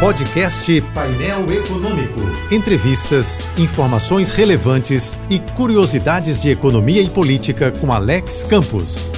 Podcast Painel Econômico. Entrevistas, informações relevantes e curiosidades de economia e política com Alex Campos.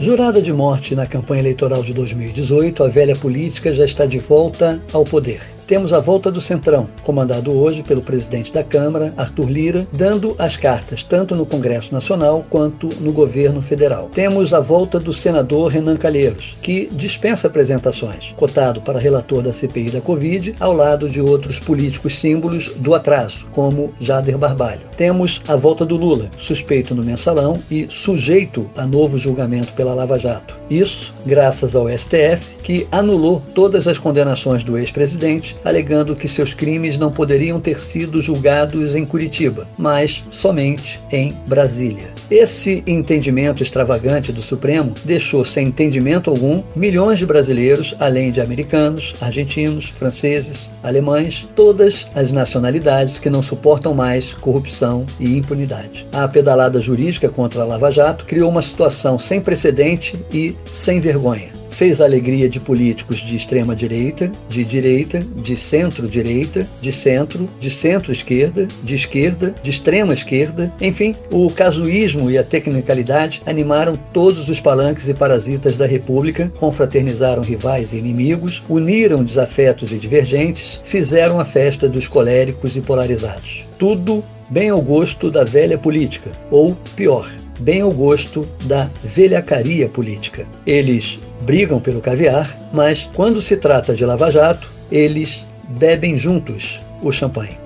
Jurada de morte na campanha eleitoral de 2018, a velha política já está de volta ao poder temos a volta do Centrão, comandado hoje pelo presidente da Câmara, Arthur Lira, dando as cartas tanto no Congresso Nacional quanto no governo federal. Temos a volta do senador Renan Calheiros, que dispensa apresentações, cotado para relator da CPI da Covid, ao lado de outros políticos símbolos do atraso, como Jader Barbalho. Temos a volta do Lula, suspeito no mensalão e sujeito a novo julgamento pela Lava Jato. Isso graças ao STF, que anulou todas as condenações do ex-presidente alegando que seus crimes não poderiam ter sido julgados em Curitiba, mas somente em Brasília. Esse entendimento extravagante do Supremo deixou sem entendimento algum milhões de brasileiros, além de americanos, argentinos, franceses, alemães, todas as nacionalidades que não suportam mais corrupção e impunidade. A pedalada jurídica contra a Lava Jato criou uma situação sem precedente e sem vergonha fez a alegria de políticos de extrema direita, de direita, de centro-direita, de centro, de centro-esquerda, de esquerda, de extrema esquerda. Enfim, o casuísmo e a tecnicalidade animaram todos os palanques e parasitas da República, confraternizaram rivais e inimigos, uniram desafetos e divergentes, fizeram a festa dos coléricos e polarizados. Tudo bem ao gosto da velha política, ou pior, bem ao gosto da velhacaria política. Eles brigam pelo caviar, mas quando se trata de Lava Jato, eles bebem juntos o champanhe.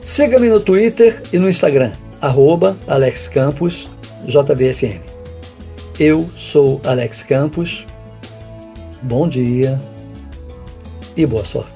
Siga-me no Twitter e no Instagram, arroba Alex Campos, JBFM. Eu sou Alex Campos. Bom dia e boa sorte.